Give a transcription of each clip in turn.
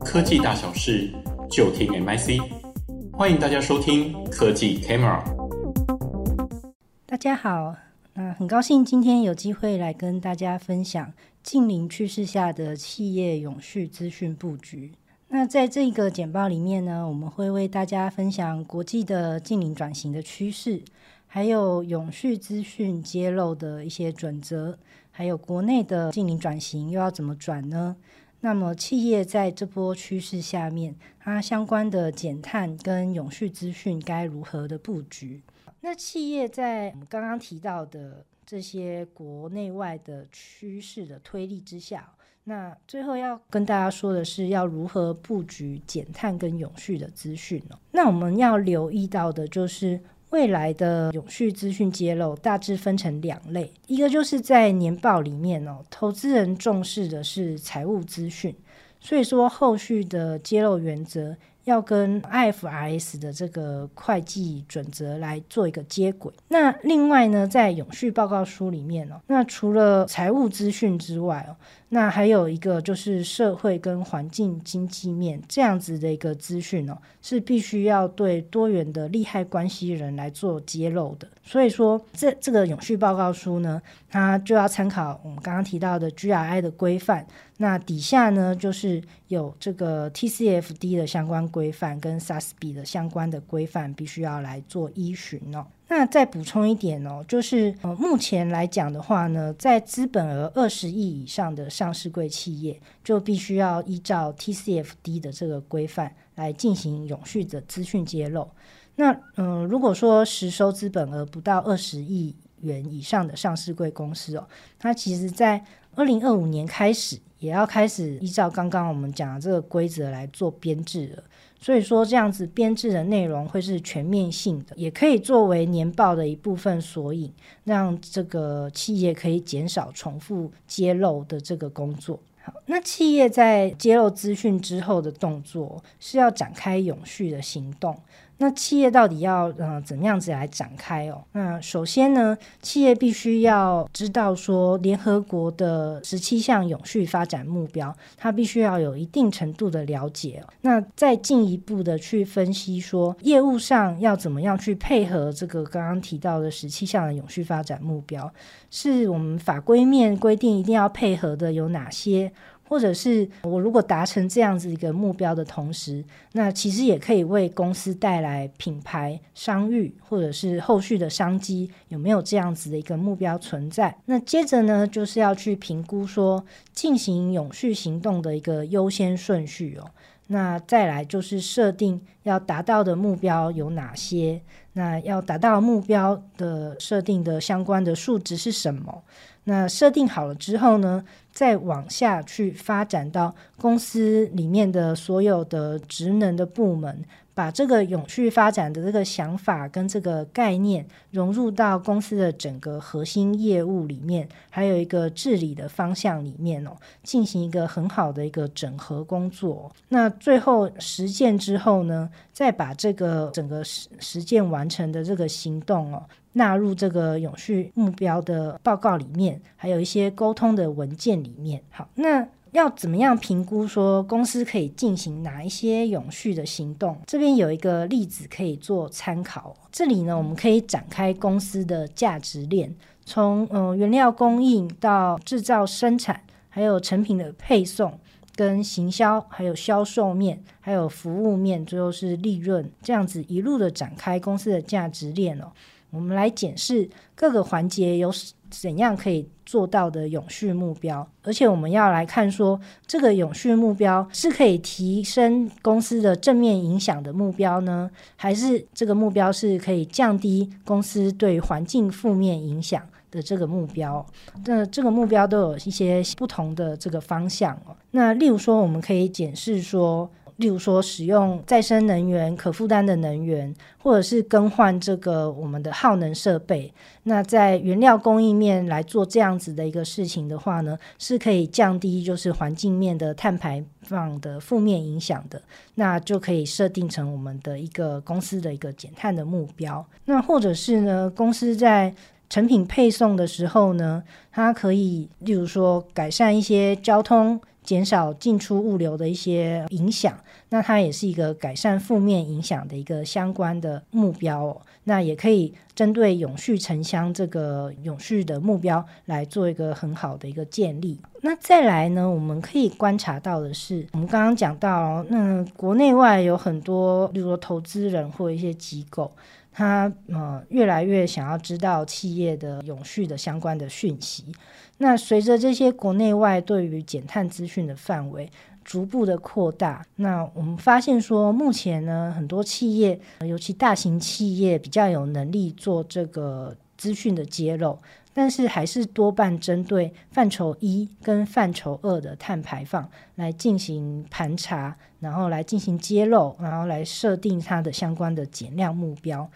科技大小事，就听 MIC。欢迎大家收听科技 Camera。大家好，那很高兴今天有机会来跟大家分享近零趋势下的企业永续资讯布局。那在这个简报里面呢，我们会为大家分享国际的近零转型的趋势，还有永续资讯揭露的一些准则，还有国内的近零转型又要怎么转呢？那么企业在这波趋势下面，它相关的减碳跟永续资讯该如何的布局？那企业在我们刚刚提到的这些国内外的趋势的推力之下，那最后要跟大家说的是，要如何布局减碳跟永续的资讯呢？那我们要留意到的就是。未来的永续资讯揭露大致分成两类，一个就是在年报里面哦，投资人重视的是财务资讯，所以说后续的揭露原则要跟 IFRS 的这个会计准则来做一个接轨。那另外呢，在永续报告书里面哦，那除了财务资讯之外哦。那还有一个就是社会跟环境经济面这样子的一个资讯哦，是必须要对多元的利害关系人来做揭露的。所以说，这这个永续报告书呢，它就要参考我们刚刚提到的 GRI 的规范。那底下呢，就是有这个 TCFD 的相关规范跟 SASB 的相关的规范，必须要来做依循哦。那再补充一点哦，就是，目前来讲的话呢，在资本额二十亿以上的上市柜企业，就必须要依照 TCFD 的这个规范来进行永续的资讯揭露。那嗯、如果说实收资本额不到二十亿元以上的上市柜公司哦，它其实在二零二五年开始也要开始依照刚刚我们讲的这个规则来做编制了。所以说，这样子编制的内容会是全面性的，也可以作为年报的一部分索引，让这个企业可以减少重复揭露的这个工作。好，那企业在揭露资讯之后的动作是要展开永续的行动。那企业到底要呃怎么样子来展开哦？那首先呢，企业必须要知道说，联合国的十七项永续发展目标，它必须要有一定程度的了解。那再进一步的去分析说，业务上要怎么样去配合这个刚刚提到的十七项的永续发展目标，是我们法规面规定一定要配合的有哪些？或者是我如果达成这样子一个目标的同时，那其实也可以为公司带来品牌商誉，或者是后续的商机，有没有这样子的一个目标存在？那接着呢，就是要去评估说进行永续行动的一个优先顺序哦。那再来就是设定要达到的目标有哪些？那要达到目标的设定的相关的数值是什么？那设定好了之后呢，再往下去发展到公司里面的所有的职能的部门。把这个永续发展的这个想法跟这个概念融入到公司的整个核心业务里面，还有一个治理的方向里面哦，进行一个很好的一个整合工作。那最后实践之后呢，再把这个整个实实践完成的这个行动哦，纳入这个永续目标的报告里面，还有一些沟通的文件里面。好，那。要怎么样评估说公司可以进行哪一些永续的行动？这边有一个例子可以做参考。这里呢，我们可以展开公司的价值链，从嗯、呃、原料供应到制造生产，还有成品的配送跟行销，还有销售面，还有服务面，最后是利润，这样子一路的展开公司的价值链哦。我们来检视各个环节有怎样可以做到的永续目标，而且我们要来看说，这个永续目标是可以提升公司的正面影响的目标呢，还是这个目标是可以降低公司对环境负面影响的这个目标？那这个目标都有一些不同的这个方向哦。那例如说，我们可以检视说。例如说，使用再生能源、可负担的能源，或者是更换这个我们的耗能设备。那在原料供应面来做这样子的一个事情的话呢，是可以降低就是环境面的碳排放的负面影响的。那就可以设定成我们的一个公司的一个减碳的目标。那或者是呢，公司在成品配送的时候呢，它可以例如说改善一些交通。减少进出物流的一些影响，那它也是一个改善负面影响的一个相关的目标哦。那也可以针对永续城乡这个永续的目标来做一个很好的一个建立。那再来呢，我们可以观察到的是，我们刚刚讲到，那国内外有很多，例如说投资人或一些机构。他呃越来越想要知道企业的永续的相关的讯息。那随着这些国内外对于减碳资讯的范围逐步的扩大，那我们发现说，目前呢很多企业，尤其大型企业比较有能力做这个资讯的揭露，但是还是多半针对范畴一跟范畴二的碳排放来进行盘查。然后来进行揭露，然后来设定它的相关的减量目标。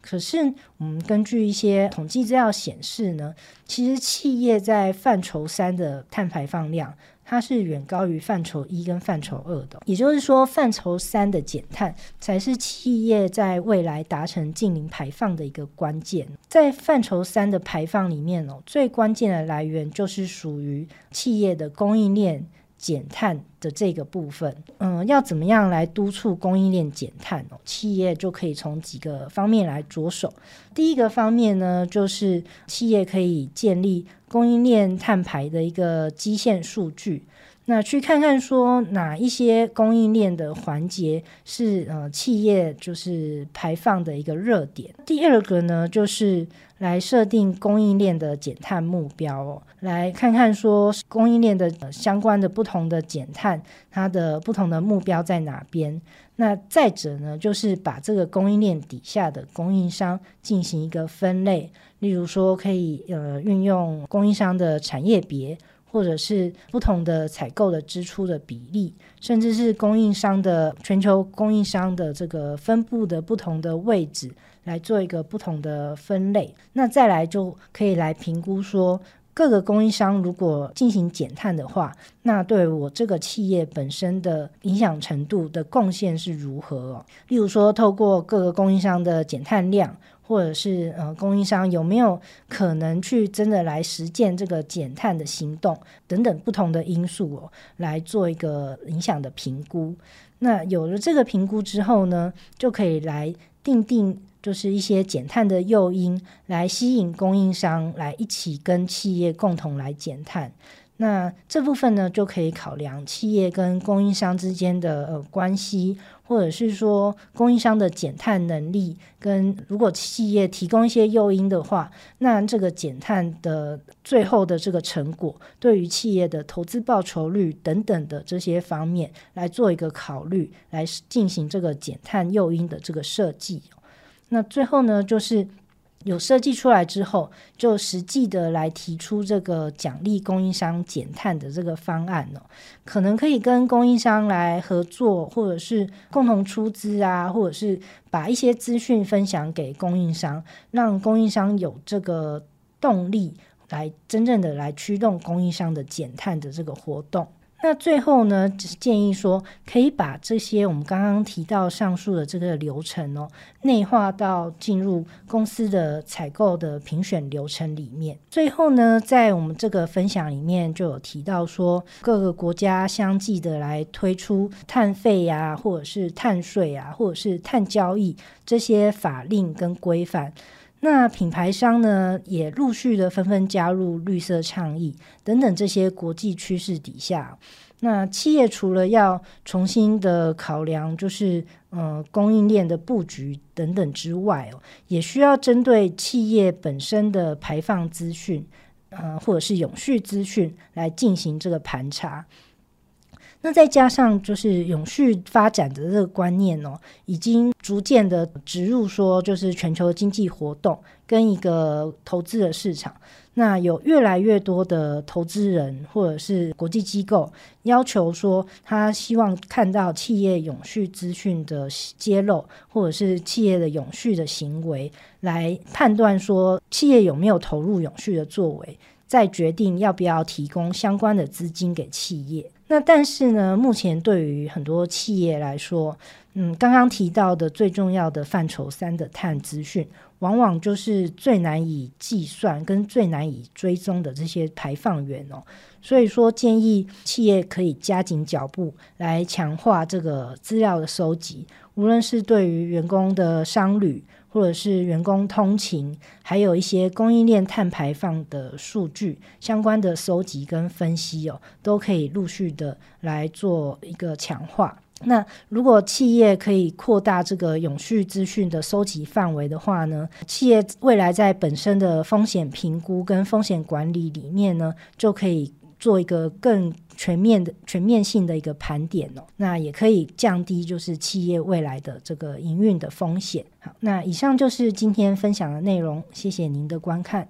可是，我们根据一些统计资料显示呢，其实企业在范畴三的碳排放量，它是远高于范畴一跟范畴二的。也就是说，范畴三的减碳才是企业在未来达成净零排放的一个关键。在范畴三的排放里面哦，最关键的来源就是属于企业的供应链。减碳的这个部分，嗯，要怎么样来督促供应链减碳哦？企业就可以从几个方面来着手。第一个方面呢，就是企业可以建立供应链碳排的一个基线数据。那去看看说哪一些供应链的环节是呃企业就是排放的一个热点。第二个呢，就是来设定供应链的减碳目标哦，来看看说供应链的相关的不同的减碳，它的不同的目标在哪边。那再者呢，就是把这个供应链底下的供应商进行一个分类，例如说可以呃运用供应商的产业别。或者是不同的采购的支出的比例，甚至是供应商的全球供应商的这个分布的不同的位置，来做一个不同的分类。那再来就可以来评估说，各个供应商如果进行减碳的话，那对我这个企业本身的影响程度的贡献是如何哦？例如说，透过各个供应商的减碳量。或者是呃，供应商有没有可能去真的来实践这个减碳的行动等等不同的因素哦，来做一个影响的评估。那有了这个评估之后呢，就可以来定定就是一些减碳的诱因，来吸引供应商来一起跟企业共同来减碳。那这部分呢，就可以考量企业跟供应商之间的呃关系，或者是说供应商的减碳能力，跟如果企业提供一些诱因的话，那这个减碳的最后的这个成果，对于企业的投资报酬率等等的这些方面来做一个考虑，来进行这个减碳诱因的这个设计。那最后呢，就是。有设计出来之后，就实际的来提出这个奖励供应商减碳的这个方案哦，可能可以跟供应商来合作，或者是共同出资啊，或者是把一些资讯分享给供应商，让供应商有这个动力来真正的来驱动供应商的减碳的这个活动。那最后呢，只是建议说，可以把这些我们刚刚提到上述的这个流程哦，内化到进入公司的采购的评选流程里面。最后呢，在我们这个分享里面就有提到说，各个国家相继的来推出碳费呀，或者是碳税啊，或者是碳交易这些法令跟规范。那品牌商呢，也陆续的纷纷加入绿色倡议等等这些国际趋势底下，那企业除了要重新的考量，就是呃供应链的布局等等之外哦，也需要针对企业本身的排放资讯，呃或者是永续资讯来进行这个盘查。那再加上就是永续发展的这个观念哦，已经逐渐的植入说，就是全球经济活动跟一个投资的市场。那有越来越多的投资人或者是国际机构要求说，他希望看到企业永续资讯的揭露，或者是企业的永续的行为，来判断说企业有没有投入永续的作为，再决定要不要提供相关的资金给企业。那但是呢，目前对于很多企业来说，嗯，刚刚提到的最重要的范畴三的碳资讯，往往就是最难以计算跟最难以追踪的这些排放源哦。所以说，建议企业可以加紧脚步来强化这个资料的收集，无论是对于员工的商旅，或者是员工通勤，还有一些供应链碳排放的数据相关的收集跟分析哦，都可以陆续的来做一个强化。那如果企业可以扩大这个永续资讯的收集范围的话呢，企业未来在本身的风险评估跟风险管理里面呢，就可以。做一个更全面的、全面性的一个盘点哦，那也可以降低就是企业未来的这个营运的风险。好，那以上就是今天分享的内容，谢谢您的观看。